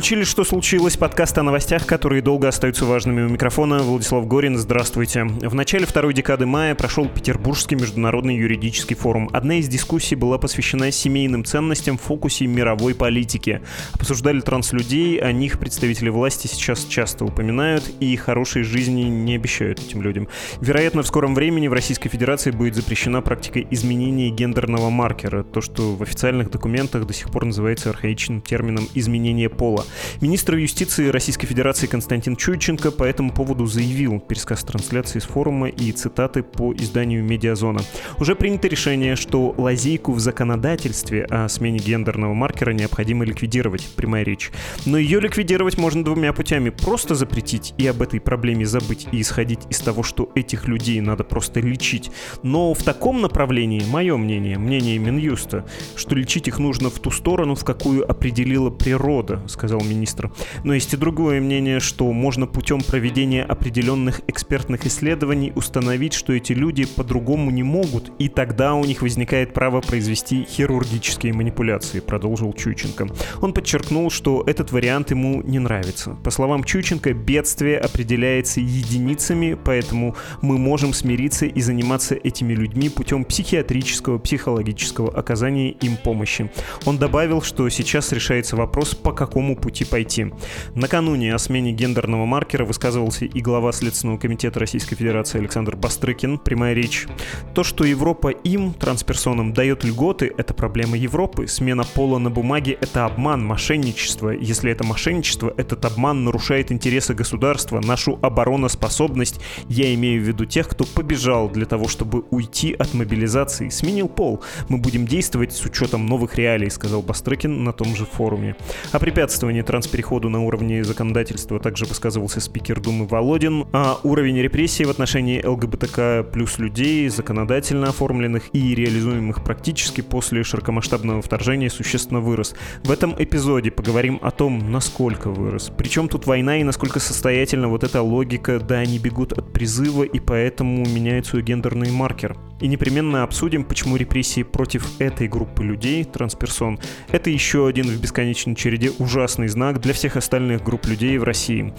включили «Что случилось?» подкаст о новостях, которые долго остаются важными у микрофона. Владислав Горин, здравствуйте. В начале второй декады мая прошел Петербургский международный юридический форум. Одна из дискуссий была посвящена семейным ценностям в фокусе мировой политики. Обсуждали транслюдей, о них представители власти сейчас часто упоминают, и хорошей жизни не обещают этим людям. Вероятно, в скором времени в Российской Федерации будет запрещена практика изменения гендерного маркера, то, что в официальных документах до сих пор называется архаичным термином «изменение пола». Министр юстиции Российской Федерации Константин Чуйченко по этому поводу заявил пересказ трансляции с форума и цитаты по изданию «Медиазона». Уже принято решение, что лазейку в законодательстве о смене гендерного маркера необходимо ликвидировать, прямая речь. Но ее ликвидировать можно двумя путями. Просто запретить и об этой проблеме забыть и исходить из того, что этих людей надо просто лечить. Но в таком направлении, мое мнение, мнение Минюста, что лечить их нужно в ту сторону, в какую определила природа, сказал министр. Но есть и другое мнение, что можно путем проведения определенных экспертных исследований установить, что эти люди по-другому не могут, и тогда у них возникает право произвести хирургические манипуляции, продолжил Чученко. Он подчеркнул, что этот вариант ему не нравится. По словам Чученко, бедствие определяется единицами, поэтому мы можем смириться и заниматься этими людьми путем психиатрического, психологического оказания им помощи. Он добавил, что сейчас решается вопрос, по какому какому пути пойти. Накануне о смене гендерного маркера высказывался и глава Следственного комитета Российской Федерации Александр Бастрыкин. Прямая речь. То, что Европа им, трансперсонам, дает льготы, это проблема Европы. Смена пола на бумаге — это обман, мошенничество. Если это мошенничество, этот обман нарушает интересы государства, нашу обороноспособность. Я имею в виду тех, кто побежал для того, чтобы уйти от мобилизации. Сменил пол. Мы будем действовать с учетом новых реалий, сказал Бастрыкин на том же форуме. О препятствиях препятствовании транспереходу на уровне законодательства также высказывался спикер Думы Володин, а уровень репрессий в отношении ЛГБТК плюс людей, законодательно оформленных и реализуемых практически после широкомасштабного вторжения существенно вырос. В этом эпизоде поговорим о том, насколько вырос. Причем тут война и насколько состоятельна вот эта логика, да, они бегут от призыва и поэтому меняют свой гендерный маркер. И непременно обсудим, почему репрессии против этой группы людей, трансперсон, это еще один в бесконечной череде ужасный знак для всех остальных групп людей в России.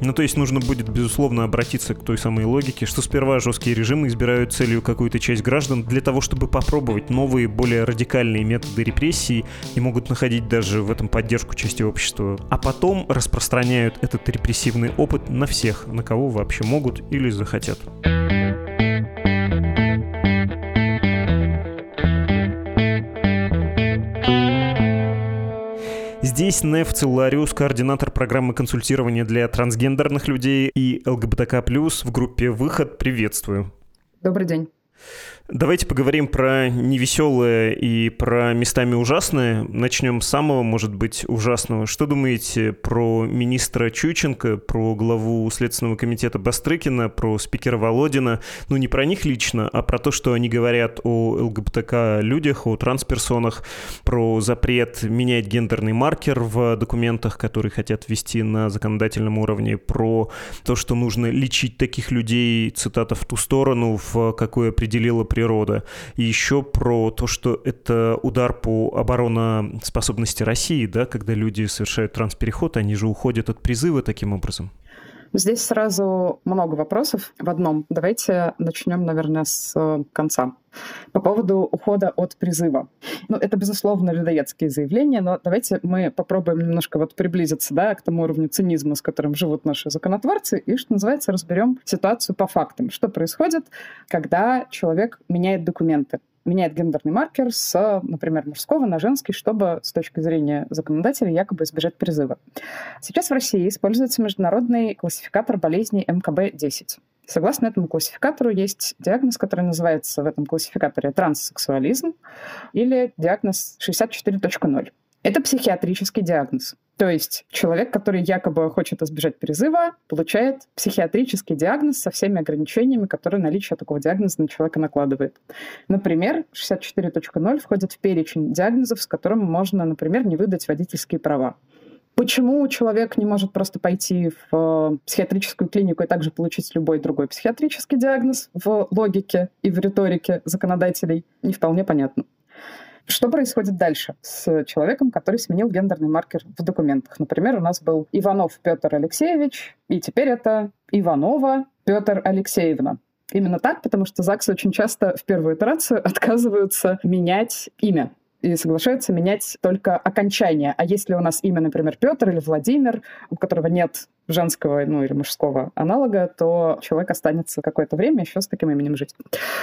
Ну, то есть нужно будет, безусловно, обратиться к той самой логике, что сперва жесткие режимы избирают целью какую-то часть граждан для того, чтобы попробовать новые, более радикальные методы репрессий и могут находить даже в этом поддержку части общества, а потом распространяют этот репрессивный опыт на всех, на кого вообще могут или захотят. Здесь Неф Целлариус, координатор программы консультирования для трансгендерных людей и ЛГБТК+, в группе «Выход». Приветствую. Добрый день. Давайте поговорим про невеселое и про местами ужасное. Начнем с самого, может быть, ужасного. Что думаете про министра Чученко, про главу Следственного комитета Бастрыкина, про спикера Володина? Ну, не про них лично, а про то, что они говорят о ЛГБТК людях, о трансперсонах, про запрет менять гендерный маркер в документах, которые хотят ввести на законодательном уровне, про то, что нужно лечить таких людей, цитата, в ту сторону, в какой определила природа. И еще про то, что это удар по обороноспособности России, да, когда люди совершают транспереход, они же уходят от призыва таким образом. Здесь сразу много вопросов в одном. Давайте начнем, наверное, с конца. По поводу ухода от призыва. Ну, это, безусловно, людоедские заявления, но давайте мы попробуем немножко вот приблизиться да, к тому уровню цинизма, с которым живут наши законотворцы, и, что называется, разберем ситуацию по фактам. Что происходит, когда человек меняет документы меняет гендерный маркер с, например, мужского на женский, чтобы с точки зрения законодателя якобы избежать призыва. Сейчас в России используется международный классификатор болезней МКБ-10. Согласно этому классификатору есть диагноз, который называется в этом классификаторе транссексуализм или диагноз 64.0. Это психиатрический диагноз. То есть человек, который якобы хочет избежать призыва, получает психиатрический диагноз со всеми ограничениями, которые наличие такого диагноза на человека накладывает. Например, 64.0 входит в перечень диагнозов, с которым можно, например, не выдать водительские права. Почему человек не может просто пойти в э, психиатрическую клинику и также получить любой другой психиатрический диагноз в логике и в риторике законодателей, не вполне понятно. Что происходит дальше с человеком, который сменил гендерный маркер в документах? Например, у нас был Иванов Петр Алексеевич, и теперь это Иванова Петр Алексеевна. Именно так, потому что ЗАГС очень часто в первую итерацию отказываются менять имя и соглашаются менять только окончание. А если у нас имя, например, Петр или Владимир, у которого нет женского, ну или мужского аналога, то человек останется какое-то время еще с таким именем жить.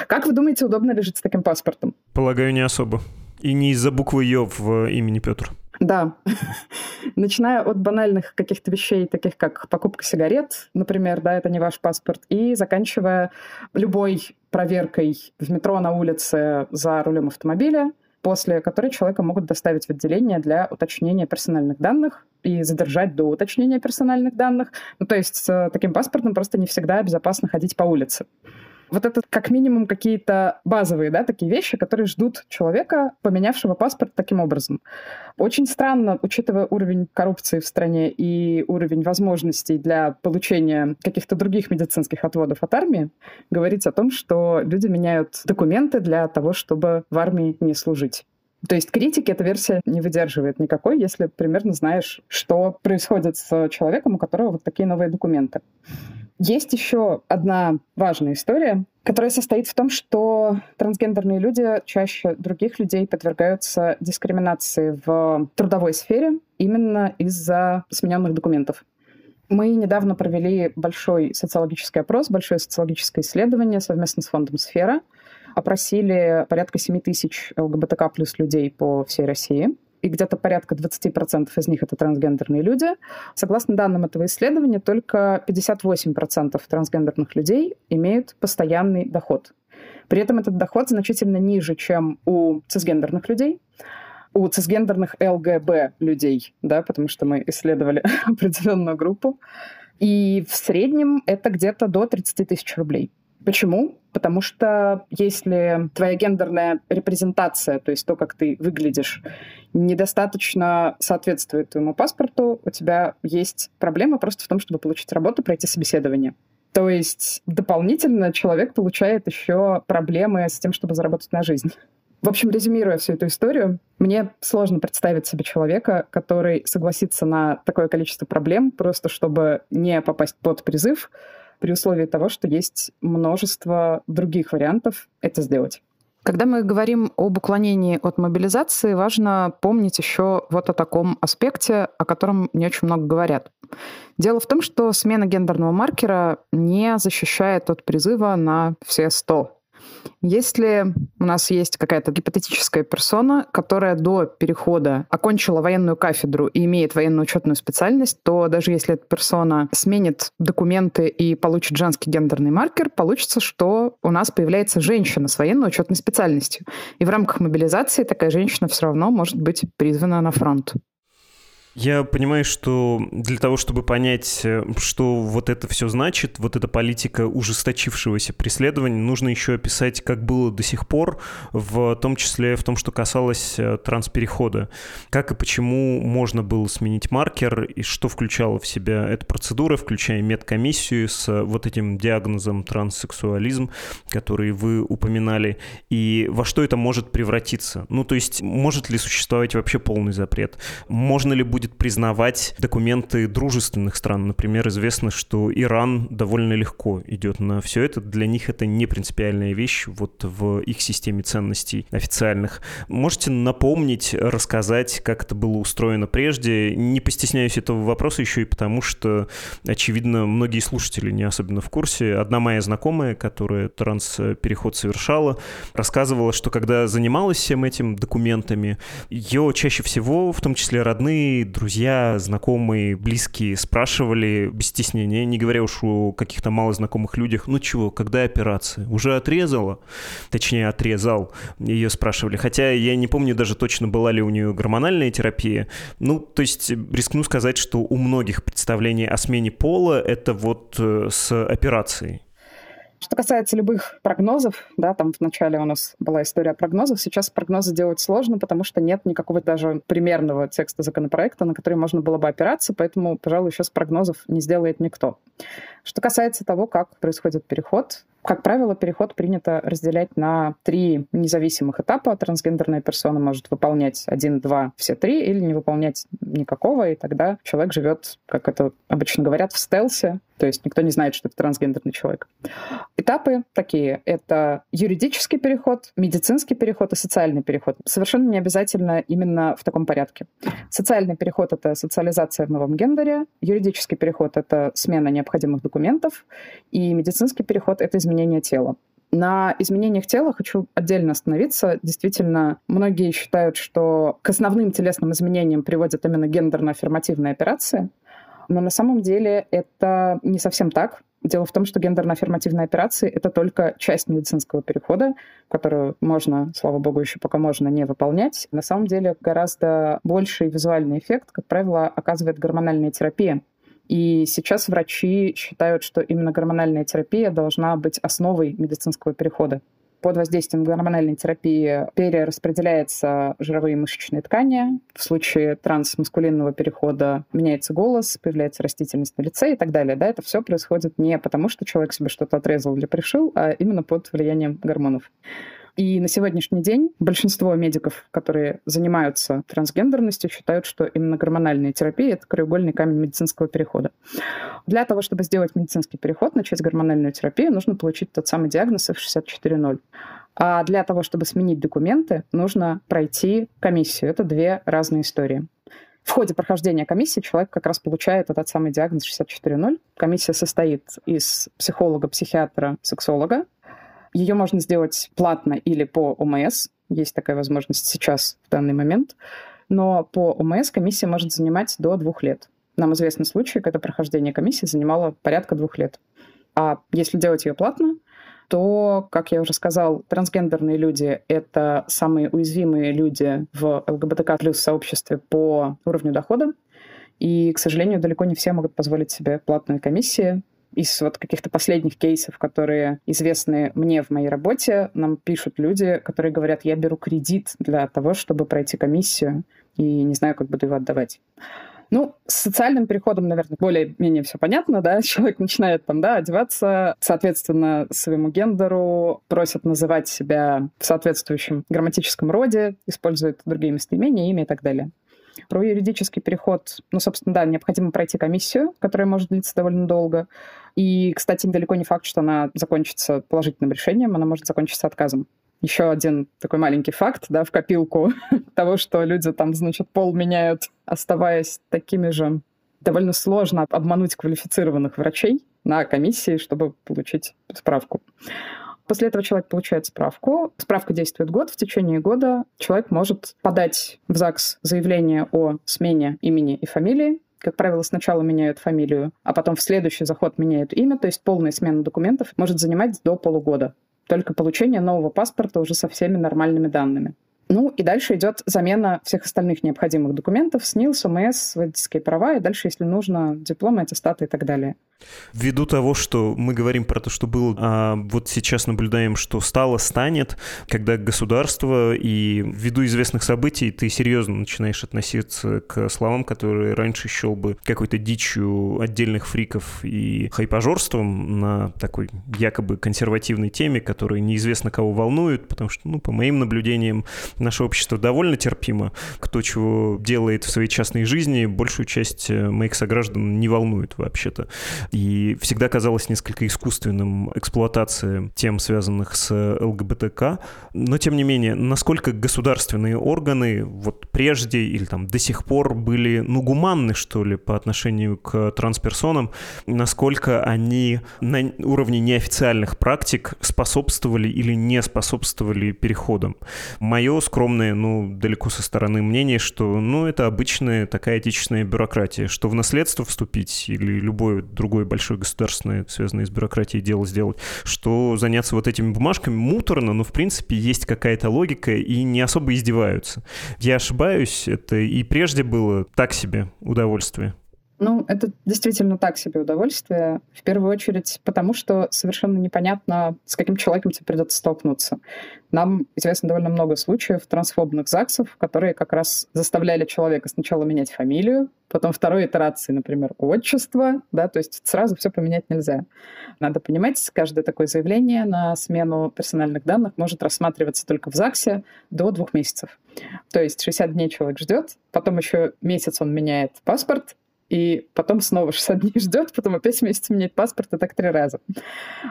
Как вы думаете, удобно ли жить с таким паспортом? Полагаю, не особо. И не из-за буквы Ё в имени Петр. Да. Начиная от банальных каких-то вещей, таких как покупка сигарет, например, да, это не ваш паспорт, и заканчивая любой проверкой в метро на улице за рулем автомобиля, после которой человека могут доставить в отделение для уточнения персональных данных и задержать до уточнения персональных данных. Ну, то есть с таким паспортом просто не всегда безопасно ходить по улице. Вот это как минимум какие-то базовые, да, такие вещи, которые ждут человека, поменявшего паспорт таким образом. Очень странно, учитывая уровень коррупции в стране и уровень возможностей для получения каких-то других медицинских отводов от армии, говорить о том, что люди меняют документы для того, чтобы в армии не служить. То есть критики эта версия не выдерживает никакой, если примерно знаешь, что происходит с человеком, у которого вот такие новые документы. Есть еще одна важная история, которая состоит в том, что трансгендерные люди чаще других людей подвергаются дискриминации в трудовой сфере именно из-за смененных документов. Мы недавно провели большой социологический опрос, большое социологическое исследование совместно с фондом «Сфера». Опросили порядка 7 тысяч ЛГБТК плюс людей по всей России и где-то порядка 20% из них это трансгендерные люди. Согласно данным этого исследования, только 58% трансгендерных людей имеют постоянный доход. При этом этот доход значительно ниже, чем у цисгендерных людей, у цисгендерных ЛГБ людей, да, потому что мы исследовали определенную группу. И в среднем это где-то до 30 тысяч рублей. Почему? Потому что если твоя гендерная репрезентация, то есть то, как ты выглядишь, недостаточно соответствует твоему паспорту, у тебя есть проблема просто в том, чтобы получить работу, пройти собеседование. То есть дополнительно человек получает еще проблемы с тем, чтобы заработать на жизнь. В общем, резюмируя всю эту историю, мне сложно представить себе человека, который согласится на такое количество проблем, просто чтобы не попасть под призыв, при условии того, что есть множество других вариантов это сделать. Когда мы говорим об уклонении от мобилизации, важно помнить еще вот о таком аспекте, о котором не очень много говорят. Дело в том, что смена гендерного маркера не защищает от призыва на все 100 если у нас есть какая-то гипотетическая персона, которая до перехода окончила военную кафедру и имеет военно-учетную специальность, то даже если эта персона сменит документы и получит женский гендерный маркер, получится, что у нас появляется женщина с военно-учетной специальностью. И в рамках мобилизации такая женщина все равно может быть призвана на фронт. Я понимаю, что для того, чтобы понять, э, что вот это все значит, вот эта политика ужесточившегося преследования, нужно еще описать, как было до сих пор, в том числе в том, что касалось э, трансперехода. Как и почему можно было сменить маркер, и что включала в себя эта процедура, включая медкомиссию с э, вот этим диагнозом транссексуализм, который вы упоминали, и во что это может превратиться. Ну, то есть, может ли существовать вообще полный запрет? Можно ли будет будет признавать документы дружественных стран. Например, известно, что Иран довольно легко идет на все это. Для них это не принципиальная вещь вот в их системе ценностей официальных. Можете напомнить, рассказать, как это было устроено прежде? Не постесняюсь этого вопроса еще и потому, что, очевидно, многие слушатели не особенно в курсе. Одна моя знакомая, которая транспереход совершала, рассказывала, что когда занималась всем этим документами, ее чаще всего, в том числе родные, друзья, знакомые, близкие спрашивали без стеснения, не говоря уж о каких-то малознакомых людях, ну чего, когда операция? Уже отрезала? Точнее, отрезал. Ее спрашивали. Хотя я не помню даже точно, была ли у нее гормональная терапия. Ну, то есть рискну сказать, что у многих представление о смене пола это вот э, с операцией. Что касается любых прогнозов, да, там вначале у нас была история прогнозов, сейчас прогнозы делать сложно, потому что нет никакого даже примерного текста законопроекта, на который можно было бы опираться, поэтому, пожалуй, сейчас прогнозов не сделает никто. Что касается того, как происходит переход, Как правило, переход принято разделять на три независимых этапа. Трансгендерная персона может выполнять один, два, все три, или не выполнять никакого, и тогда человек живет, как это обычно говорят, в стелсе, то есть никто не знает, что это трансгендерный человек. Этапы такие. Это юридический переход, медицинский переход и социальный переход. Совершенно не обязательно именно в таком порядке. Социальный переход — это социализация в новом гендере, юридический переход — это смена необходимых документов, и медицинский переход — это изменение тела. На изменениях тела хочу отдельно остановиться. Действительно, многие считают, что к основным телесным изменениям приводят именно гендерно-аффирмативные операции. Но на самом деле это не совсем так. Дело в том, что гендерно-аффирмативные операции — это только часть медицинского перехода, которую можно, слава богу, еще пока можно не выполнять. На самом деле гораздо больший визуальный эффект, как правило, оказывает гормональная терапия. И сейчас врачи считают, что именно гормональная терапия должна быть основой медицинского перехода под воздействием гормональной терапии перераспределяются жировые мышечные ткани. В случае трансмаскулинного перехода меняется голос, появляется растительность на лице и так далее. Да, это все происходит не потому, что человек себе что-то отрезал или пришил, а именно под влиянием гормонов. И на сегодняшний день большинство медиков, которые занимаются трансгендерностью, считают, что именно гормональная терапия — это краеугольный камень медицинского перехода. Для того, чтобы сделать медицинский переход, начать гормональную терапию, нужно получить тот самый диагноз F64.0. А для того, чтобы сменить документы, нужно пройти комиссию. Это две разные истории. В ходе прохождения комиссии человек как раз получает этот самый диагноз 64.0. Комиссия состоит из психолога, психиатра, сексолога, ее можно сделать платно или по ОМС. Есть такая возможность сейчас, в данный момент. Но по ОМС комиссия может занимать до двух лет. Нам известны случаи, когда прохождение комиссии занимало порядка двух лет. А если делать ее платно, то, как я уже сказал, трансгендерные люди — это самые уязвимые люди в ЛГБТК плюс сообществе по уровню дохода. И, к сожалению, далеко не все могут позволить себе платные комиссии из вот каких-то последних кейсов, которые известны мне в моей работе, нам пишут люди, которые говорят, я беру кредит для того, чтобы пройти комиссию, и не знаю, как буду его отдавать. Ну, с социальным переходом, наверное, более-менее все понятно, да, человек начинает там, да, одеваться, соответственно, своему гендеру, просят называть себя в соответствующем грамматическом роде, использует другие местоимения, имя и так далее. Про юридический переход, ну, собственно, да, необходимо пройти комиссию, которая может длиться довольно долго. И, кстати, далеко не факт, что она закончится положительным решением, она может закончиться отказом. Еще один такой маленький факт, да, в копилку того, что люди там, значит, пол меняют, оставаясь такими же. Довольно сложно обмануть квалифицированных врачей на комиссии, чтобы получить справку. После этого человек получает справку. Справка действует год. В течение года человек может подать в ЗАГС заявление о смене имени и фамилии. Как правило, сначала меняют фамилию, а потом в следующий заход меняют имя, то есть полная смена документов может занимать до полугода. Только получение нового паспорта уже со всеми нормальными данными. Ну и дальше идет замена всех остальных необходимых документов, СНИЛС, ОМС, водительские права, и дальше, если нужно, дипломы, аттестаты и так далее. Ввиду того, что мы говорим про то, что было, а вот сейчас наблюдаем, что стало, станет, когда государство и ввиду известных событий ты серьезно начинаешь относиться к словам, которые раньше счел бы какой-то дичью отдельных фриков и хайпажорством на такой якобы консервативной теме, которая неизвестно кого волнует, потому что, ну, по моим наблюдениям, наше общество довольно терпимо. Кто чего делает в своей частной жизни, большую часть э, моих сограждан не волнует вообще-то. И всегда казалось несколько искусственным эксплуатация тем, связанных с ЛГБТК. Но, тем не менее, насколько государственные органы вот прежде или там до сих пор были, ну, гуманны, что ли, по отношению к трансперсонам, насколько они на уровне неофициальных практик способствовали или не способствовали переходам. Мое скромное, ну, далеко со стороны мнение, что, ну, это обычная такая отечественная бюрократия, что в наследство вступить или любое другое большое государственное, связанное с бюрократией дело сделать, что заняться вот этими бумажками муторно, но, в принципе, есть какая-то логика и не особо издеваются. Я ошибаюсь, это и прежде было так себе удовольствие. Ну, это действительно так себе удовольствие. В первую очередь потому, что совершенно непонятно, с каким человеком тебе придется столкнуться. Нам известно довольно много случаев трансфобных ЗАГСов, которые как раз заставляли человека сначала менять фамилию, потом второй итерации, например, отчество, да, то есть сразу все поменять нельзя. Надо понимать, каждое такое заявление на смену персональных данных может рассматриваться только в ЗАГСе до двух месяцев. То есть 60 дней человек ждет, потом еще месяц он меняет паспорт, и потом снова 60 дней ждет, потом опять месяц менять паспорт, и так три раза.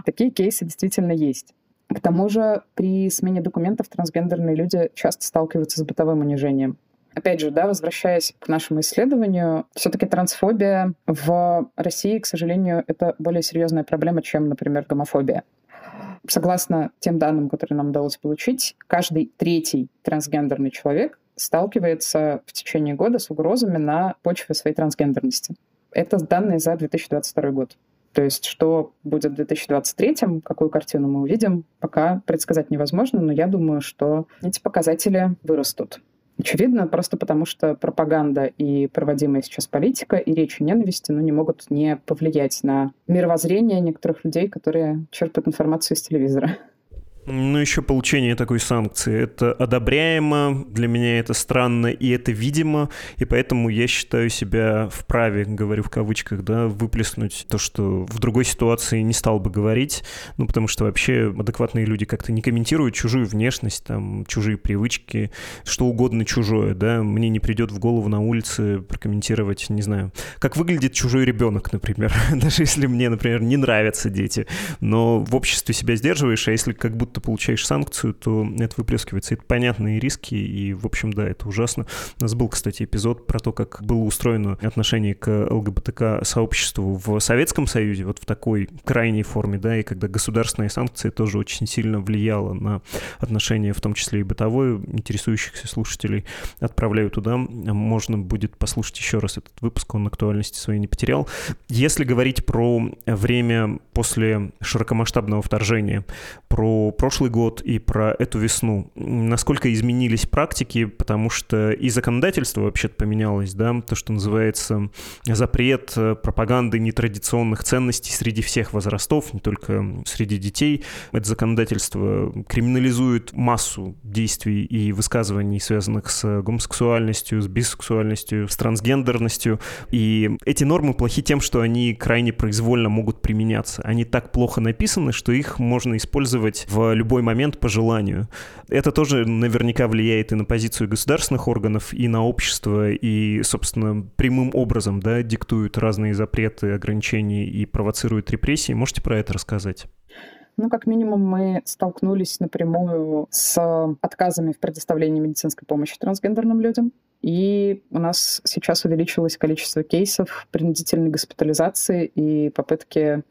Такие кейсы действительно есть. К тому же при смене документов трансгендерные люди часто сталкиваются с бытовым унижением. Опять же, да, возвращаясь к нашему исследованию, все-таки трансфобия в России, к сожалению, это более серьезная проблема, чем, например, гомофобия. Согласно тем данным, которые нам удалось получить, каждый третий трансгендерный человек сталкивается в течение года с угрозами на почве своей трансгендерности. Это данные за 2022 год. То есть что будет в 2023, какую картину мы увидим, пока предсказать невозможно, но я думаю, что эти показатели вырастут. Очевидно, просто потому что пропаганда и проводимая сейчас политика и речь о ненависти ну, не могут не повлиять на мировоззрение некоторых людей, которые черпают информацию из телевизора. Ну, еще получение такой санкции. Это одобряемо, для меня это странно, и это видимо, и поэтому я считаю себя вправе, говорю в кавычках, да, выплеснуть то, что в другой ситуации не стал бы говорить, ну, потому что вообще адекватные люди как-то не комментируют чужую внешность, там, чужие привычки, что угодно чужое, да, мне не придет в голову на улице прокомментировать, не знаю, как выглядит чужой ребенок, например, даже если мне, например, не нравятся дети, но в обществе себя сдерживаешь, а если как будто ты получаешь санкцию, то это выплескивается. Это понятные риски, и, в общем, да, это ужасно. У нас был, кстати, эпизод про то, как было устроено отношение к ЛГБТК-сообществу в Советском Союзе, вот в такой крайней форме, да, и когда государственные санкции тоже очень сильно влияло на отношения, в том числе и бытовое, интересующихся слушателей отправляю туда. Можно будет послушать еще раз этот выпуск, он актуальности своей не потерял. Если говорить про время после широкомасштабного вторжения, про прошлый год и про эту весну. Насколько изменились практики, потому что и законодательство вообще-то поменялось, да, то, что называется запрет э, пропаганды нетрадиционных ценностей среди всех возрастов, не только среди детей. Это законодательство криминализует массу действий и высказываний, связанных с гомосексуальностью, с бисексуальностью, с трансгендерностью. И эти нормы плохи тем, что они крайне произвольно могут применяться. Они так плохо написаны, что их можно использовать в любой момент по желанию. Это тоже наверняка влияет и на позицию государственных органов, и на общество, и, собственно, прямым образом да, диктуют разные запреты, ограничения и провоцируют репрессии. Можете про это рассказать? Ну, как минимум, мы столкнулись напрямую с отказами в предоставлении медицинской помощи трансгендерным людям. И у нас сейчас увеличилось количество кейсов принудительной госпитализации и попытки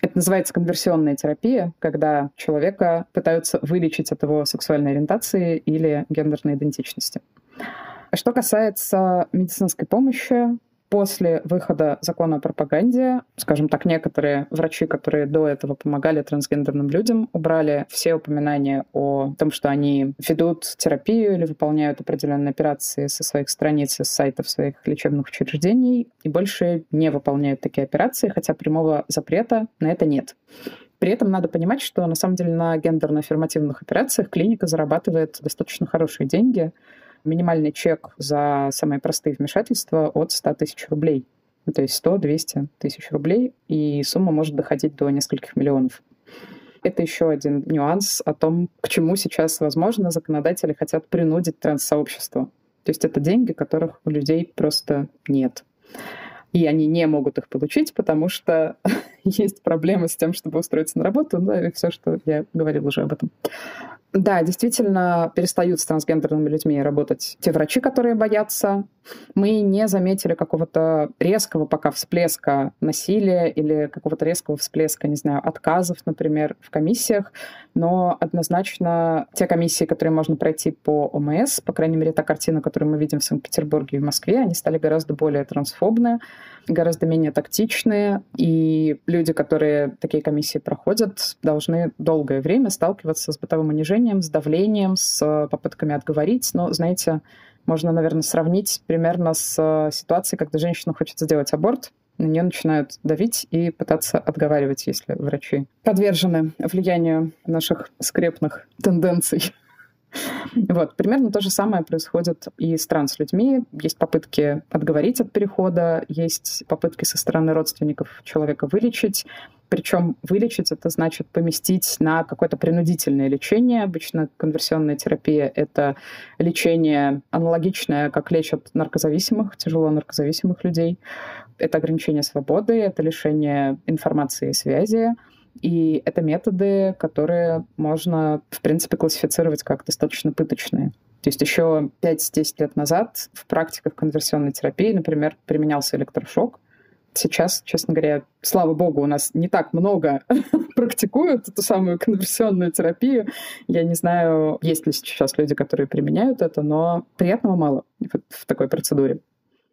это называется конверсионная терапия, когда человека пытаются вылечить от его сексуальной ориентации или гендерной идентичности. Что касается медицинской помощи, После выхода закона о пропаганде, скажем так, некоторые врачи, которые до этого помогали трансгендерным людям, убрали все упоминания о том, что они ведут терапию или выполняют определенные операции со своих страниц, с сайтов своих лечебных учреждений, и больше не выполняют такие операции, хотя прямого запрета на это нет. При этом надо понимать, что на самом деле на гендерно-аффирмативных операциях клиника зарабатывает достаточно хорошие деньги, минимальный чек за самые простые вмешательства от 100 тысяч рублей. Ну, то есть 100-200 тысяч рублей, и сумма может доходить до нескольких миллионов. Это еще один нюанс о том, к чему сейчас, возможно, законодатели хотят принудить транссообщество. То есть это деньги, которых у людей просто нет. И они не могут их получить, потому что есть проблемы с тем, чтобы устроиться на работу, ну и все, что я говорил уже об этом. Да, действительно, перестают с трансгендерными людьми работать те врачи, которые боятся. Мы не заметили какого-то резкого пока всплеска насилия или какого-то резкого всплеска, не знаю, отказов, например, в комиссиях, но однозначно те комиссии, которые можно пройти по ОМС, по крайней мере, та картина, которую мы видим в Санкт-Петербурге и в Москве, они стали гораздо более трансфобные, гораздо менее тактичные, и люди, которые такие комиссии проходят, должны долгое время сталкиваться с бытовым унижением, с давлением, с попытками отговорить. Но, знаете, можно, наверное, сравнить примерно с э, ситуацией, когда женщина хочет сделать аборт, на нее начинают давить и пытаться отговаривать, если врачи подвержены влиянию наших скрепных тенденций. Вот, примерно то же самое происходит и с транслюдьми. Есть попытки отговорить от перехода, есть попытки со стороны родственников человека вылечить. Причем вылечить это значит поместить на какое-то принудительное лечение. Обычно конверсионная терапия — это лечение аналогичное, как лечат наркозависимых, тяжело наркозависимых людей. Это ограничение свободы, это лишение информации и связи, и это методы, которые можно, в принципе, классифицировать как достаточно пыточные. То есть еще 5-10 лет назад в практиках конверсионной терапии, например, применялся электрошок. Сейчас, честно говоря, слава богу, у нас не так много практикуют эту самую конверсионную терапию. Я не знаю, есть ли сейчас люди, которые применяют это, но приятного мало в такой процедуре.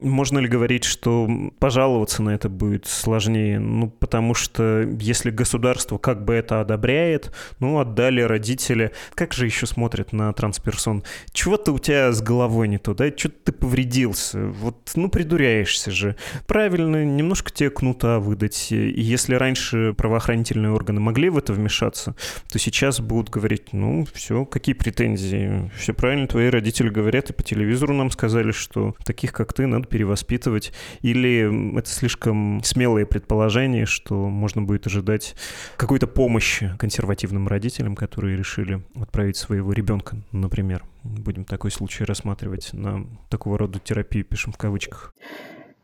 Можно ли говорить, что пожаловаться на это будет сложнее? Ну, потому что если государство как бы это одобряет, ну, отдали родители. Как же еще смотрят на трансперсон? Чего-то у тебя с головой не то, да? Что-то ты повредился. Вот, ну, придуряешься же. Правильно, немножко тебе кнута выдать. И если раньше правоохранительные органы могли в это вмешаться, то сейчас будут говорить, ну, все, какие претензии? Все правильно, твои родители говорят, и по телевизору нам сказали, что таких, как ты, надо перевоспитывать? Или это слишком смелое предположение, что можно будет ожидать какой-то помощи консервативным родителям, которые решили отправить своего ребенка, например? Будем такой случай рассматривать на такого рода терапию, пишем в кавычках.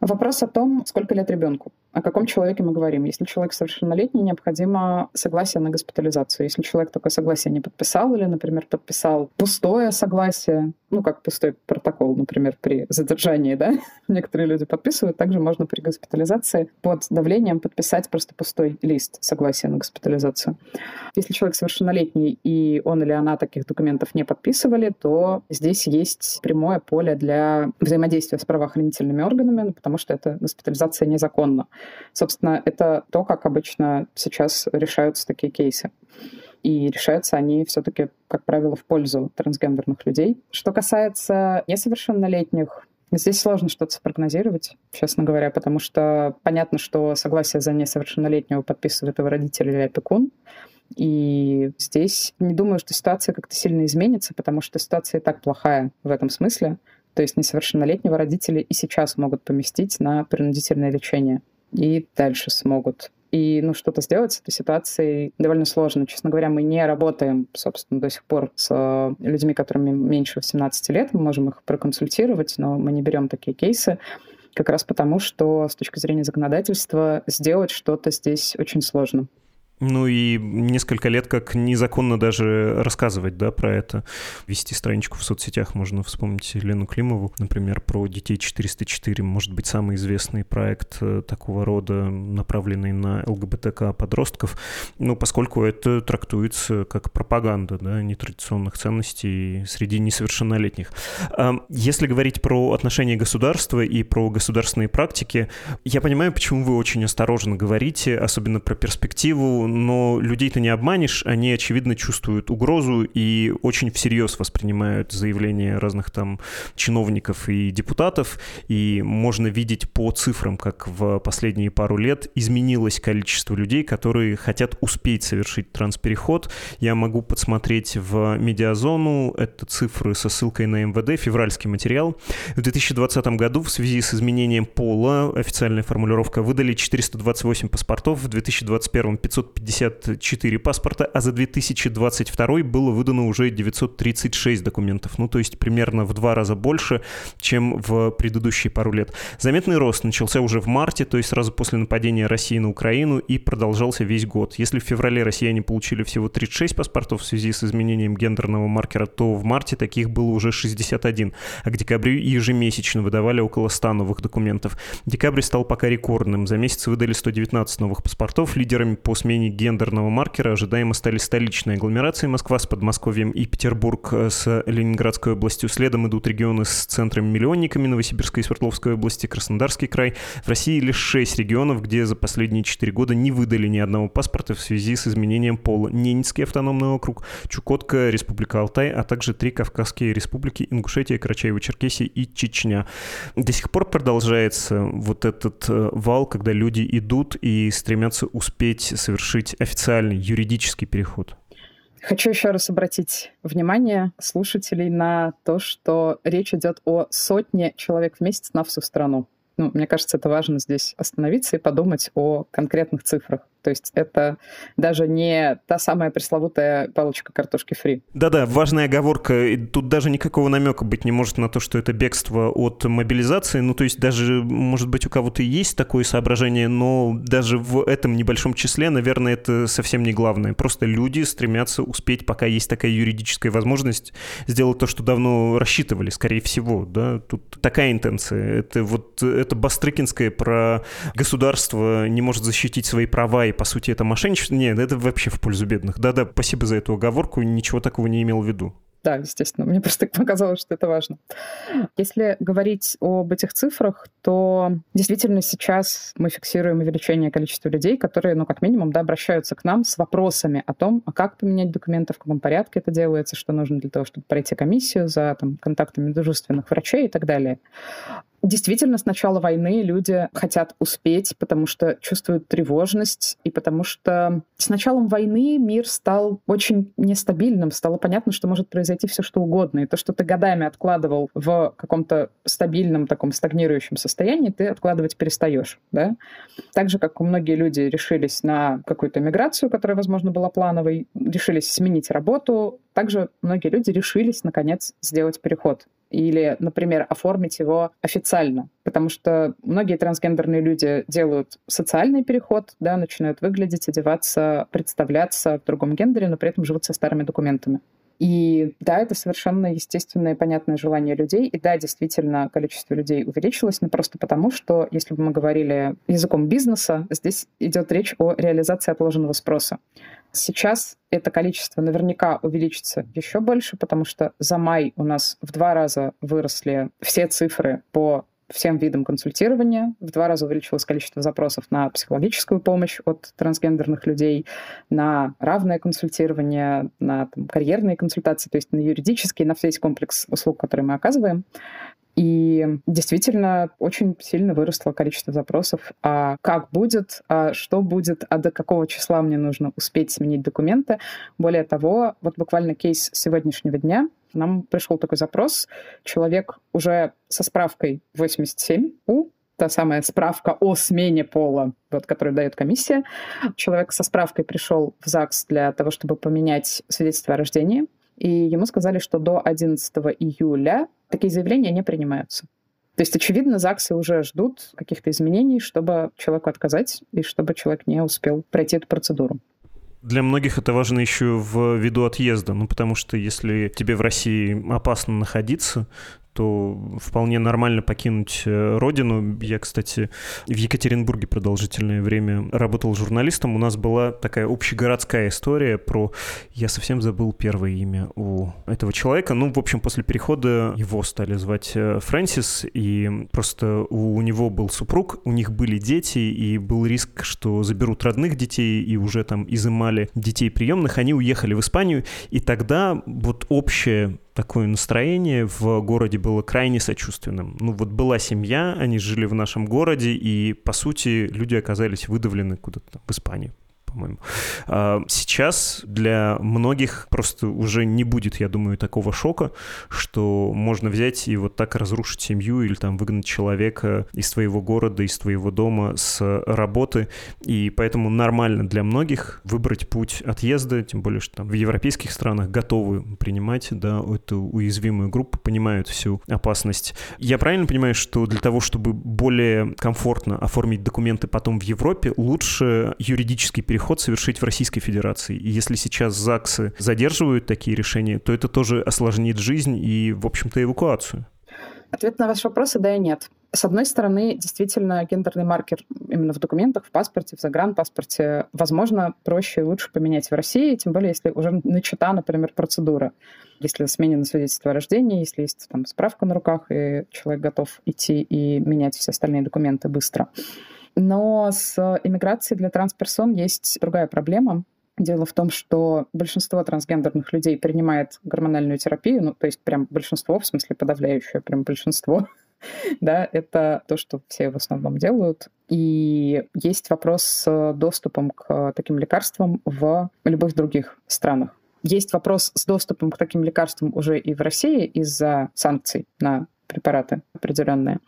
Вопрос о том, сколько лет ребенку. О каком человеке мы говорим? Если человек совершеннолетний, необходимо согласие на госпитализацию. Если человек такое согласие не подписал или, например, подписал пустое согласие, ну, как пустой протокол, например, при задержании, да, некоторые люди подписывают, также можно при госпитализации под давлением подписать просто пустой лист согласия на госпитализацию. Если человек совершеннолетний, и он или она таких документов не подписывали, то здесь есть прямое поле для взаимодействия с правоохранительными органами, потому что эта госпитализация незаконна. Собственно, это то, как обычно сейчас решаются такие кейсы. И решаются они все-таки, как правило, в пользу трансгендерных людей. Что касается несовершеннолетних, Здесь сложно что-то спрогнозировать, честно говоря, потому что понятно, что согласие за несовершеннолетнего подписывает его родитель или опекун. И здесь не думаю, что ситуация как-то сильно изменится, потому что ситуация и так плохая в этом смысле. То есть несовершеннолетнего родители и сейчас могут поместить на принудительное лечение и дальше смогут. И ну, что-то сделать с этой ситуацией довольно сложно. Честно говоря, мы не работаем, собственно, до сих пор с э, людьми, которыми меньше 18 лет. Мы можем их проконсультировать, но мы не берем такие кейсы как раз потому, что с точки зрения законодательства сделать что-то здесь очень сложно. Ну и несколько лет как незаконно даже рассказывать, да, про это. Вести страничку в соцсетях можно вспомнить Лену Климову, например, про детей 404, может быть, самый известный проект э, такого рода, направленный на ЛГБТК подростков, ну, поскольку это трактуется как пропаганда, да, нетрадиционных ценностей среди несовершеннолетних. Если говорить про отношения государства и про государственные практики, я понимаю, почему вы очень осторожно говорите, особенно про перспективу, но людей-то не обманешь, они, очевидно, чувствуют угрозу и очень всерьез воспринимают заявления разных там чиновников и депутатов, и можно видеть по цифрам, как в последние пару лет изменилось количество людей, которые хотят успеть совершить транспереход. Я могу подсмотреть в медиазону, это цифры со ссылкой на МВД, февральский материал. В 2020 году в связи с изменением пола, официальная формулировка, выдали 428 паспортов, в 2021 550 954 паспорта, а за 2022 было выдано уже 936 документов. Ну, то есть примерно в два раза больше, чем в предыдущие пару лет. Заметный рост начался уже в марте, то есть сразу после нападения России на Украину и продолжался весь год. Если в феврале россияне получили всего 36 паспортов в связи с изменением гендерного маркера, то в марте таких было уже 61, а к декабрю ежемесячно выдавали около 100 новых документов. Декабрь стал пока рекордным. За месяц выдали 119 новых паспортов. Лидерами по смене введения гендерного маркера ожидаемо стали столичные агломерации Москва с Подмосковьем и Петербург с Ленинградской областью. Следом идут регионы с центрами-миллионниками Новосибирской и Свердловской области, Краснодарский край. В России лишь шесть регионов, где за последние четыре года не выдали ни одного паспорта в связи с изменением пола. Ненецкий автономный округ, Чукотка, Республика Алтай, а также три Кавказские республики Ингушетия, Карачаево-Черкесия и Чечня. До сих пор продолжается вот этот э, вал, когда люди идут и стремятся успеть совершить официальный юридический переход. Хочу еще раз обратить внимание слушателей на то, что речь идет о сотне человек в месяц на всю страну. Ну, мне кажется, это важно здесь остановиться и подумать о конкретных цифрах. То есть это даже не та самая пресловутая палочка картошки фри. Да-да, важная оговорка. Тут даже никакого намека быть не может на то, что это бегство от мобилизации. Ну, то есть даже, может быть, у кого-то есть такое соображение, но даже в этом небольшом числе, наверное, это совсем не главное. Просто люди стремятся успеть, пока есть такая юридическая возможность, сделать то, что давно рассчитывали, скорее всего. Да? Тут такая интенция. Это вот это Бастрыкинское про государство не может защитить свои права и, по сути, это мошенничество. Нет, это вообще в пользу бедных. Да-да, спасибо за эту оговорку, ничего такого не имел в виду. Да, естественно. Мне просто показалось, что это важно. Если говорить об этих цифрах, то действительно сейчас мы фиксируем увеличение количества людей, которые, ну, как минимум, да, обращаются к нам с вопросами о том, а как поменять документы, в каком порядке это делается, что нужно для того, чтобы пройти комиссию за там, контактами дружественных врачей и так далее. Действительно, с начала войны люди хотят успеть, потому что чувствуют тревожность, и потому что с началом войны мир стал очень нестабильным, стало понятно, что может произойти все что угодно, и то, что ты годами откладывал в каком-то стабильном таком стагнирующем состоянии, ты откладывать перестаешь, да? Так же, как многие люди решились на какую-то миграцию, которая, возможно, была плановой, решились сменить работу, также многие люди решились, наконец, сделать переход или, например, оформить его официально. Потому что многие трансгендерные люди делают социальный переход, да, начинают выглядеть, одеваться, представляться в другом гендере, но при этом живут со старыми документами. И да, это совершенно естественное и понятное желание людей. И да, действительно, количество людей увеличилось, но просто потому, что, если бы мы говорили языком бизнеса, здесь идет речь о реализации отложенного спроса. Сейчас это количество наверняка увеличится еще больше, потому что за май у нас в два раза выросли все цифры по всем видам консультирования. В два раза увеличилось количество запросов на психологическую помощь от трансгендерных людей, на равное консультирование, на там, карьерные консультации, то есть на юридические, на весь комплекс услуг, которые мы оказываем. И действительно очень сильно выросло количество запросов, а как будет, а что будет, а до какого числа мне нужно успеть сменить документы. Более того, вот буквально кейс сегодняшнего дня, нам пришел такой запрос. Человек уже со справкой 87У, та самая справка о смене пола, вот, которую дает комиссия. Человек со справкой пришел в ЗАГС для того, чтобы поменять свидетельство о рождении, и ему сказали, что до 11 июля такие заявления не принимаются. То есть, очевидно, ЗАГСы уже ждут каких-то изменений, чтобы человеку отказать и чтобы человек не успел пройти эту процедуру. Для многих это важно еще в виду отъезда, ну потому что если тебе в России опасно находиться, то вполне нормально покинуть э, родину. Я, кстати, в Екатеринбурге продолжительное время работал журналистом. У нас была такая общегородская история про... Я совсем забыл первое имя у этого человека. Ну, в общем, после перехода его стали звать э, Фрэнсис, и просто у него был супруг, у них были дети, и был риск, что заберут родных детей, и уже там изымали детей приемных. Они уехали в Испанию, и тогда вот общее такое настроение в городе было крайне сочувственным. Ну вот была семья, они жили в нашем городе, и по сути люди оказались выдавлены куда-то в Испанию по-моему. А, сейчас для многих просто уже не будет, я думаю, такого шока, что можно взять и вот так разрушить семью или там выгнать человека из твоего города, из твоего дома с работы. И поэтому нормально для многих выбрать путь отъезда, тем более, что там в европейских странах готовы принимать да, эту уязвимую группу, понимают всю опасность. Я правильно понимаю, что для того, чтобы более комфортно оформить документы потом в Европе, лучше юридический переход переход совершить в Российской Федерации. И если сейчас ЗАГСы задерживают такие решения, то это тоже осложнит жизнь и, в общем-то, эвакуацию. Ответ на ваш вопрос – да и нет. С одной стороны, действительно, гендерный маркер именно в документах, в паспорте, в загранпаспорте, возможно, проще и лучше поменять в России, тем более, если уже начата, например, процедура. Если сменено свидетельство о рождении, если есть там справка на руках, и человек готов идти и менять все остальные документы быстро. Но с иммиграцией для трансперсон есть другая проблема. Дело в том, что большинство трансгендерных людей принимает гормональную терапию, ну, то есть прям большинство, в смысле подавляющее, прям большинство, да, это то, что все в основном делают. И есть вопрос с доступом к таким лекарствам в любых других странах. Есть вопрос с доступом к таким лекарствам уже и в России из-за санкций на препараты определенные.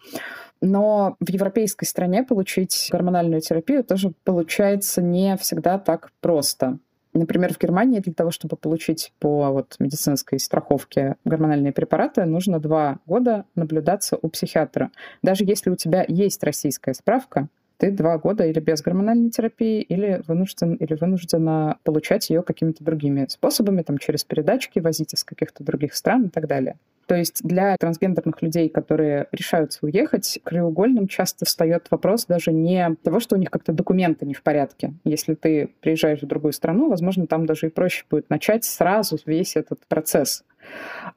Но в европейской стране получить гормональную терапию тоже получается не всегда так просто. Например, в Германии для того, чтобы получить по вот, медицинской страховке гормональные препараты, нужно два года наблюдаться у психиатра. Даже если у тебя есть российская справка, ты два года или без гормональной терапии, или вынужден, или вынуждена получать ее какими-то другими способами, там, через передачки, возить из каких-то других стран и так далее. То есть для трансгендерных людей, которые решаются уехать, краеугольным часто встает вопрос даже не того, что у них как-то документы не в порядке. Если ты приезжаешь в другую страну, возможно, там даже и проще будет начать сразу весь этот процесс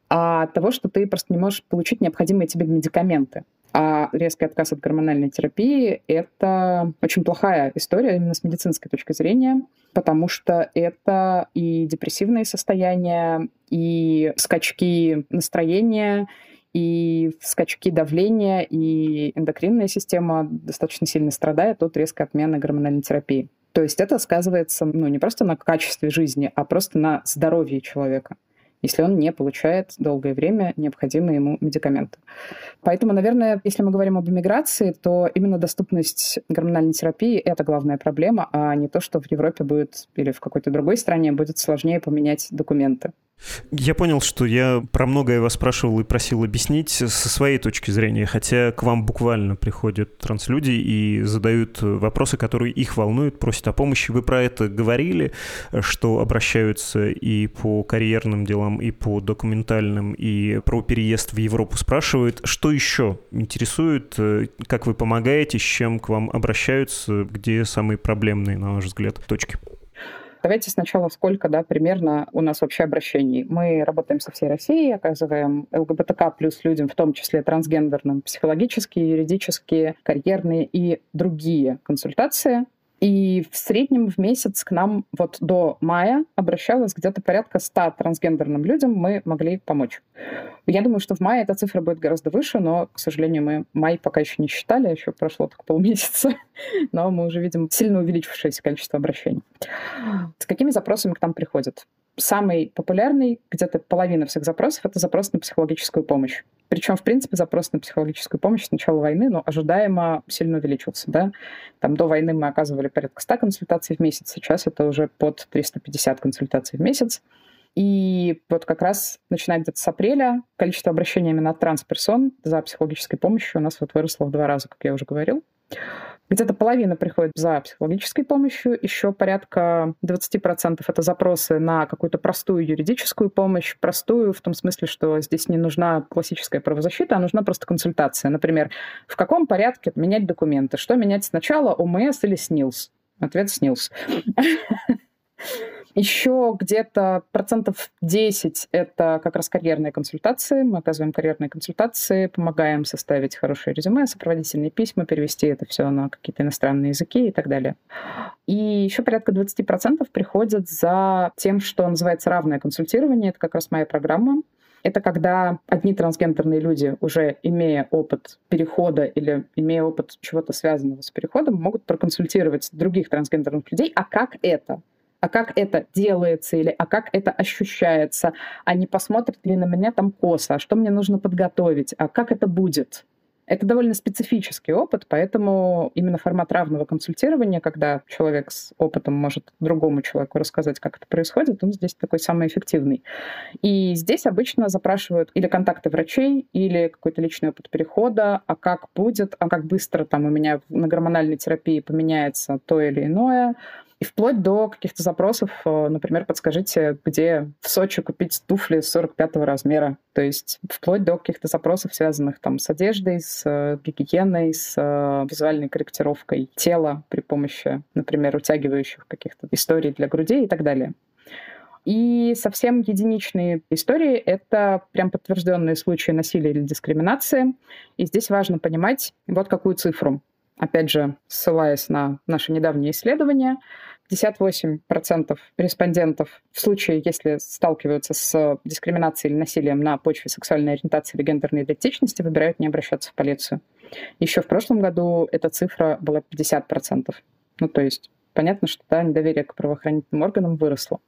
а того, что ты просто не можешь получить необходимые тебе медикаменты. А резкий отказ от гормональной терапии — это очень плохая история именно с медицинской точки зрения, потому что это и депрессивные состояния, и скачки настроения, и скачки давления, и эндокринная система достаточно сильно страдает от резкой отмены гормональной терапии. То есть это сказывается ну, не просто на качестве жизни, а просто на здоровье человека если он не получает долгое время необходимые ему медикаменты. Поэтому, наверное, если мы говорим об иммиграции, то именно доступность гормональной терапии — это главная проблема, а не то, что в Европе будет или в какой-то другой стране будет сложнее поменять документы. Я понял, что я про многое вас спрашивал и просил объяснить со своей точки зрения, хотя к вам буквально приходят транслюди и задают вопросы, которые их волнуют, просят о помощи. Вы про это говорили, что обращаются и по карьерным делам, и по документальным, и про переезд в Европу спрашивают. Что еще интересует? Как вы помогаете, с чем к вам обращаются, где самые проблемные, на ваш взгляд, точки? Давайте сначала сколько, да, примерно у нас вообще обращений. Мы работаем со всей Россией, оказываем ЛГБТК плюс людям, в том числе трансгендерным, психологические, юридические, карьерные и другие консультации. И в среднем в месяц к нам вот до мая обращалось где-то порядка 100 трансгендерным людям мы могли помочь. Я думаю, что в мае эта цифра будет гораздо выше, но, к сожалению, мы май пока еще не считали, еще прошло только полмесяца, но мы уже видим сильно увеличившееся количество обращений. С какими запросами к нам приходят? Самый популярный, где-то половина всех запросов, это запрос на психологическую помощь. Причем, в принципе, запрос на психологическую помощь с начала войны, но ожидаемо сильно увеличился. Да? Там до войны мы оказывали порядка 100 консультаций в месяц, сейчас это уже под 350 консультаций в месяц. И вот как раз начиная где-то с апреля количество обращений именно от трансперсон за психологической помощью у нас вот выросло в два раза, как я уже говорил. Где-то половина приходит за психологической помощью, еще порядка 20% это запросы на какую-то простую юридическую помощь. Простую в том смысле, что здесь не нужна классическая правозащита, а нужна просто консультация. Например, в каком порядке менять документы? Что менять сначала, ОМС или СНИЛС? Ответ СНИЛС. Еще где-то процентов 10 — это как раз карьерные консультации. Мы оказываем карьерные консультации, помогаем составить хорошее резюме, сопроводительные письма, перевести это все на какие-то иностранные языки и так далее. И еще порядка 20% приходят за тем, что называется равное консультирование. Это как раз моя программа. Это когда одни трансгендерные люди, уже имея опыт перехода или имея опыт чего-то связанного с переходом, могут проконсультировать других трансгендерных людей, а как это? А как это делается или а как это ощущается, а не посмотрит ли на меня там косо, а что мне нужно подготовить, а как это будет. Это довольно специфический опыт, поэтому именно формат равного консультирования, когда человек с опытом может другому человеку рассказать, как это происходит, он здесь такой самый эффективный. И здесь обычно запрашивают или контакты врачей, или какой-то личный опыт перехода, а как будет, а как быстро там у меня на гормональной терапии поменяется то или иное, И вплоть до каких-то запросов, э, например, подскажите, где в Сочи купить туфли 45 размера. То есть вплоть до каких-то запросов, связанных там с одеждой, с э, гигиеной, с э, визуальной корректировкой тела при помощи, например, утягивающих каких-то историй для грудей и так далее. И совсем единичные истории — это прям подтвержденные случаи насилия или дискриминации. И здесь важно понимать вот какую цифру опять же, ссылаясь на наши недавние исследования, 58% респондентов в случае, если сталкиваются с дискриминацией или насилием на почве сексуальной ориентации или гендерной идентичности, выбирают не обращаться в полицию. Еще в прошлом году эта цифра была 50%. Ну, то есть понятно, что да, недоверие к правоохранительным органам выросло.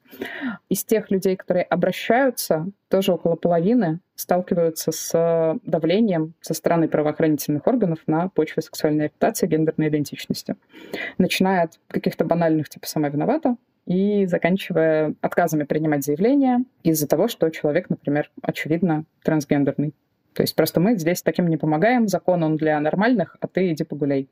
Из тех людей, которые обращаются, тоже около половины сталкиваются с давлением со стороны правоохранительных органов на почве сексуальной ориентации гендерной идентичности. Начиная от каких-то банальных, типа «сама виновата», и заканчивая отказами принимать заявления из-за того, что человек, например, очевидно трансгендерный. То есть просто мы здесь таким не помогаем, закон он для нормальных, а ты иди погуляй.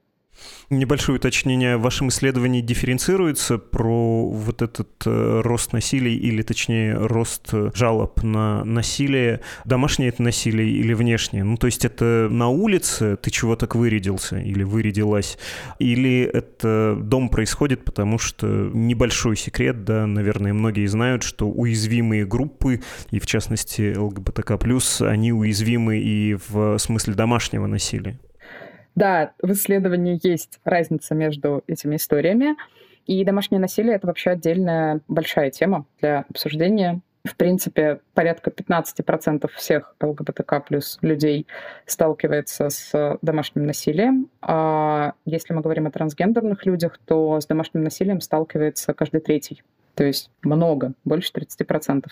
Небольшое уточнение. В вашем исследовании дифференцируется про вот этот э, рост насилия или, точнее, рост жалоб на насилие. Домашнее это насилие или внешнее? Ну, то есть это на улице ты чего так вырядился или вырядилась? Или это дом происходит, потому что небольшой секрет, да, наверное, многие знают, что уязвимые группы, и в частности ЛГБТК+, они уязвимы и в смысле домашнего насилия. Да, в исследовании есть разница между этими историями. И домашнее насилие — это вообще отдельная большая тема для обсуждения. В принципе, порядка 15% всех ЛГБТК плюс людей сталкивается с домашним насилием. А если мы говорим о трансгендерных людях, то с домашним насилием сталкивается каждый третий то есть много, больше 30%.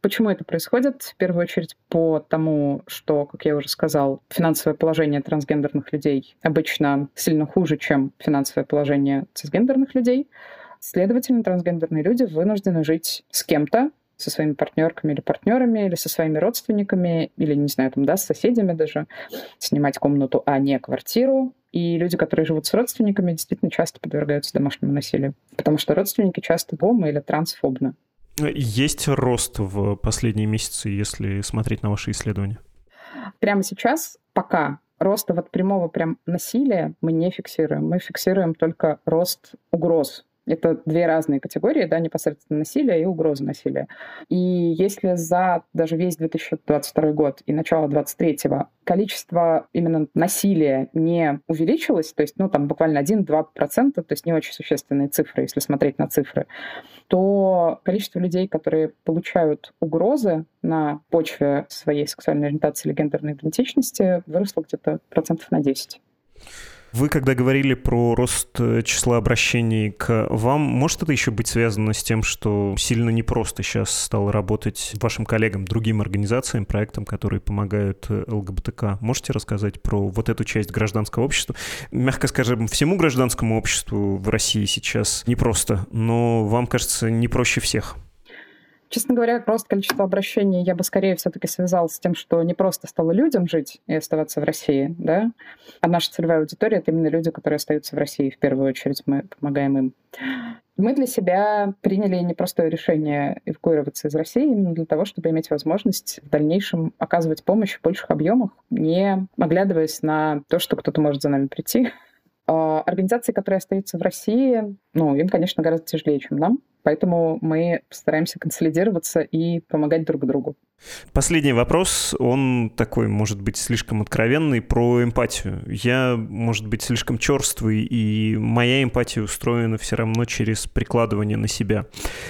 Почему это происходит? В первую очередь по тому, что, как я уже сказал, финансовое положение трансгендерных людей обычно сильно хуже, чем финансовое положение цисгендерных людей. Следовательно, трансгендерные люди вынуждены жить с кем-то, со своими партнерками или партнерами, или со своими родственниками, или, не знаю, там, да, с соседями даже, снимать комнату, а не квартиру. И люди, которые живут с родственниками, действительно часто подвергаются домашнему насилию, потому что родственники часто гомо или трансфобны. Есть рост в последние месяцы, если смотреть на ваши исследования? Прямо сейчас пока роста вот прямого прям насилия мы не фиксируем. Мы фиксируем только рост угроз это две разные категории, да, непосредственно насилие и угроза насилия. И если за даже весь 2022 год и начало 2023 количество именно насилия не увеличилось, то есть, ну, там буквально 1-2%, то есть не очень существенные цифры, если смотреть на цифры, то количество людей, которые получают угрозы на почве своей сексуальной ориентации или гендерной идентичности, выросло где-то процентов на 10. Вы, когда говорили про рост э, числа обращений к вам, может это еще быть связано с тем, что сильно непросто сейчас стало работать вашим коллегам, другим организациям, проектам, которые помогают э, ЛГБТК? Можете рассказать про вот эту часть гражданского общества? Мягко скажем, всему гражданскому обществу в России сейчас непросто, но вам кажется не проще всех. Честно говоря, просто количество обращений я бы скорее все-таки связал с тем, что не просто стало людям жить и оставаться в России, да, а наша целевая аудитория — это именно люди, которые остаются в России. В первую очередь мы помогаем им. Мы для себя приняли непростое решение эвакуироваться из России именно для того, чтобы иметь возможность в дальнейшем оказывать помощь в больших объемах, не оглядываясь на то, что кто-то может за нами прийти. А организации, которые остаются в России, ну, им, конечно, гораздо тяжелее, чем нам. Поэтому мы стараемся консолидироваться и помогать друг другу. Последний вопрос, он такой, может быть, слишком откровенный, про эмпатию. Я, может быть, слишком черствый, и моя эмпатия устроена все равно через прикладывание на себя.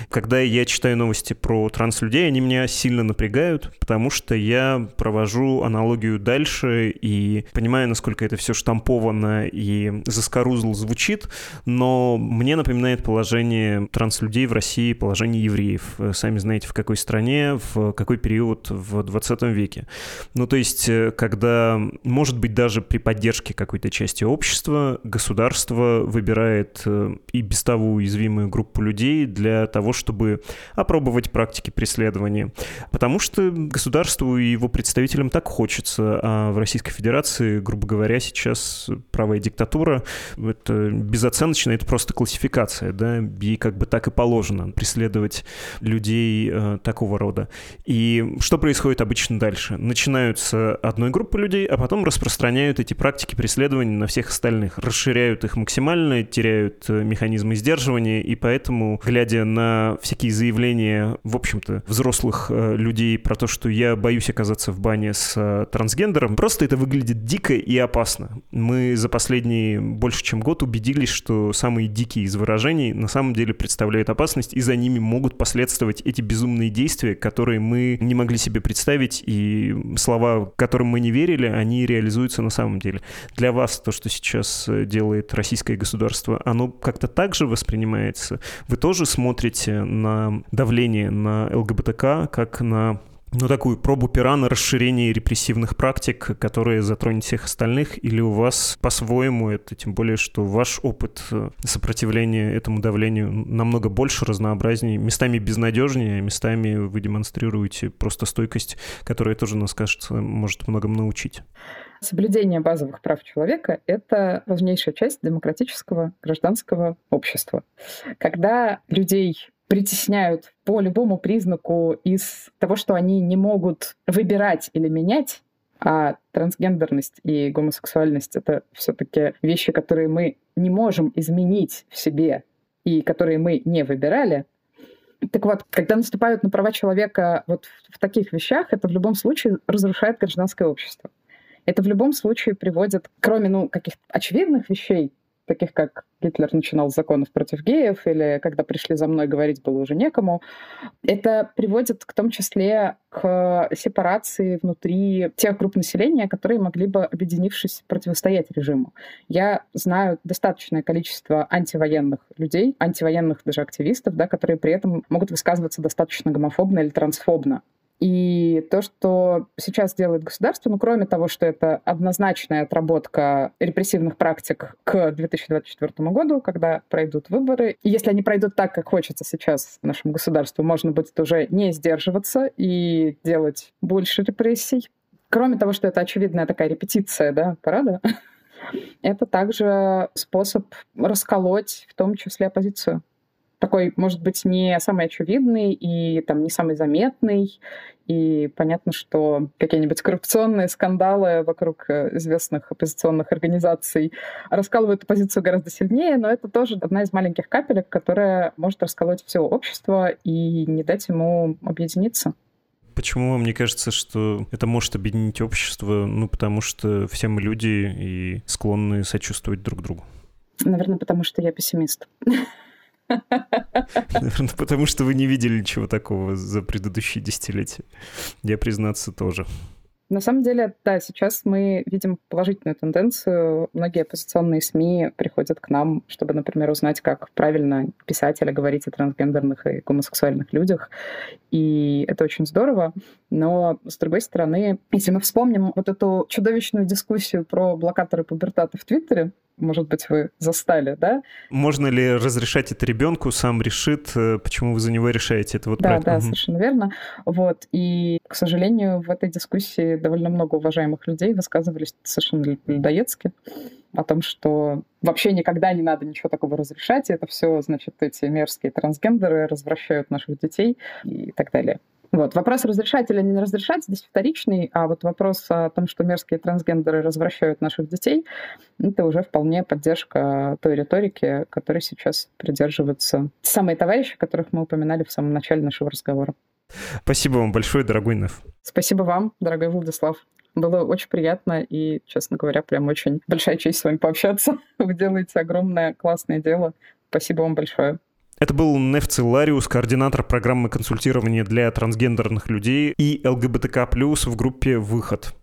Когда я читаю новости про транслюдей, они меня сильно напрягают, потому что я провожу аналогию дальше и понимаю, насколько это все штамповано и заскорузло звучит, но мне напоминает положение транслюдей в России, положение евреев. Сами знаете, в какой стране, в какой период период в 20 веке. Ну, то есть, э, когда, может быть, даже при поддержке какой-то части общества государство выбирает э, и без того уязвимую группу людей для того, чтобы опробовать практики преследования. Потому что государству и его представителям так хочется, а в Российской Федерации, грубо говоря, сейчас правая диктатура, это безоценочно, это просто классификация, да, ей как бы так и положено преследовать людей э, такого рода. И что происходит обычно дальше? Начинают с одной группы людей, а потом распространяют эти практики преследования на всех остальных, расширяют их максимально, теряют э, механизмы сдерживания, и поэтому, глядя на всякие заявления, в общем-то, взрослых э, людей про то, что я боюсь оказаться в бане с э, трансгендером, просто это выглядит дико и опасно. Мы за последние больше чем год убедились, что самые дикие из выражений на самом деле представляют опасность, и за ними могут последствовать эти безумные действия, которые мы не могли себе представить, и слова, которым мы не верили, они реализуются на самом деле. Для вас то, что сейчас э, делает российское государство, оно как-то так же воспринимается? Вы тоже смотрите на давление на ЛГБТК как на ну, такую пробу пера на расширение репрессивных практик, которые затронет всех остальных, или у вас по-своему это, тем более, что ваш опыт э, сопротивления этому давлению намного больше, разнообразнее, местами безнадежнее, местами вы демонстрируете просто стойкость, которая тоже, нас кажется, может многому научить. Соблюдение базовых прав человека — это важнейшая часть демократического гражданского общества. Когда людей притесняют по любому признаку из того, что они не могут выбирать или менять, а трансгендерность и гомосексуальность — это все таки вещи, которые мы не можем изменить в себе и которые мы не выбирали. Так вот, когда наступают на права человека вот в таких вещах, это в любом случае разрушает гражданское общество. Это в любом случае приводит, кроме ну, каких-то очевидных вещей, таких как Гитлер начинал с законов против геев, или когда пришли за мной, говорить было уже некому. Это приводит к том числе к сепарации внутри тех групп населения, которые могли бы, объединившись, противостоять режиму. Я знаю достаточное количество антивоенных людей, антивоенных даже активистов, да, которые при этом могут высказываться достаточно гомофобно или трансфобно. И то, что сейчас делает государство, ну, кроме того, что это однозначная отработка репрессивных практик к 2024 году, когда пройдут выборы, и если они пройдут так, как хочется сейчас нашему государству, можно будет уже не сдерживаться и делать больше репрессий. Кроме того, что это очевидная такая репетиция да, парада, это также способ расколоть в том числе оппозицию такой, может быть, не самый очевидный и там не самый заметный. И понятно, что какие-нибудь коррупционные скандалы вокруг э, известных оппозиционных организаций раскалывают оппозицию гораздо сильнее, но это тоже одна из маленьких капелек, которая может расколоть все общество и не дать ему объединиться. Почему вам не кажется, что это может объединить общество? Ну, потому что все мы люди и склонны сочувствовать друг другу. Наверное, потому что я пессимист. Наверное, потому что вы не видели ничего такого за предыдущие десятилетия. Я, признаться, тоже. На самом деле, да, сейчас мы видим положительную тенденцию. Многие оппозиционные СМИ приходят к нам, чтобы, например, узнать, как правильно писать или говорить о трансгендерных и гомосексуальных людях. И это очень здорово. Но, с другой стороны, если мы вспомним вот эту чудовищную дискуссию про блокаторы пубертата в Твиттере, может быть, вы застали, да? Можно ли разрешать это ребенку, сам решит, э, почему вы за него решаете? Это вот да, да, угу. совершенно верно. Вот. И, к сожалению, в этой дискуссии довольно много уважаемых людей высказывались совершенно людоедски о том, что вообще никогда не надо ничего такого разрешать, и это все, значит, эти мерзкие трансгендеры развращают наших детей и так далее. Вот. Вопрос разрешать или не разрешать здесь вторичный, а вот вопрос о том, что мерзкие трансгендеры развращают наших детей, это уже вполне поддержка той риторики, которой сейчас придерживаются самые товарищи, которых мы упоминали в самом начале нашего разговора. Спасибо вам большое, дорогой Нев. Спасибо вам, дорогой Владислав. Было очень приятно и, честно говоря, прям очень большая честь с вами пообщаться. Вы делаете огромное классное дело. Спасибо вам большое. Это был Нефци Лариус, координатор программы консультирования для трансгендерных людей и ЛГБТК+, в группе «Выход».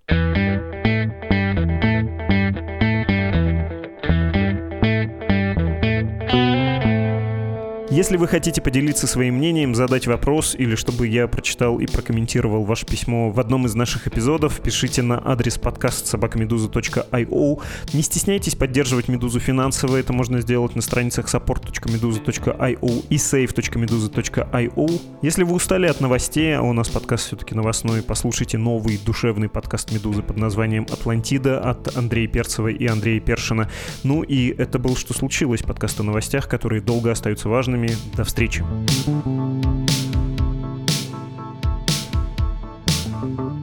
Если вы хотите поделиться своим мнением, задать вопрос или чтобы я прочитал и прокомментировал ваше письмо в одном из наших эпизодов, пишите на адрес подкаст собакамедуза.io. Не стесняйтесь поддерживать Медузу финансово, это можно сделать на страницах support.meduza.io и save.meduza.io. Если вы устали от новостей, а у нас подкаст все-таки новостной, послушайте новый душевный подкаст Медузы под названием «Атлантида» от Андрея Перцева и Андрея Першина. Ну и это был «Что случилось?» подкаст о новостях, которые долго остаются важными до встречи. thank you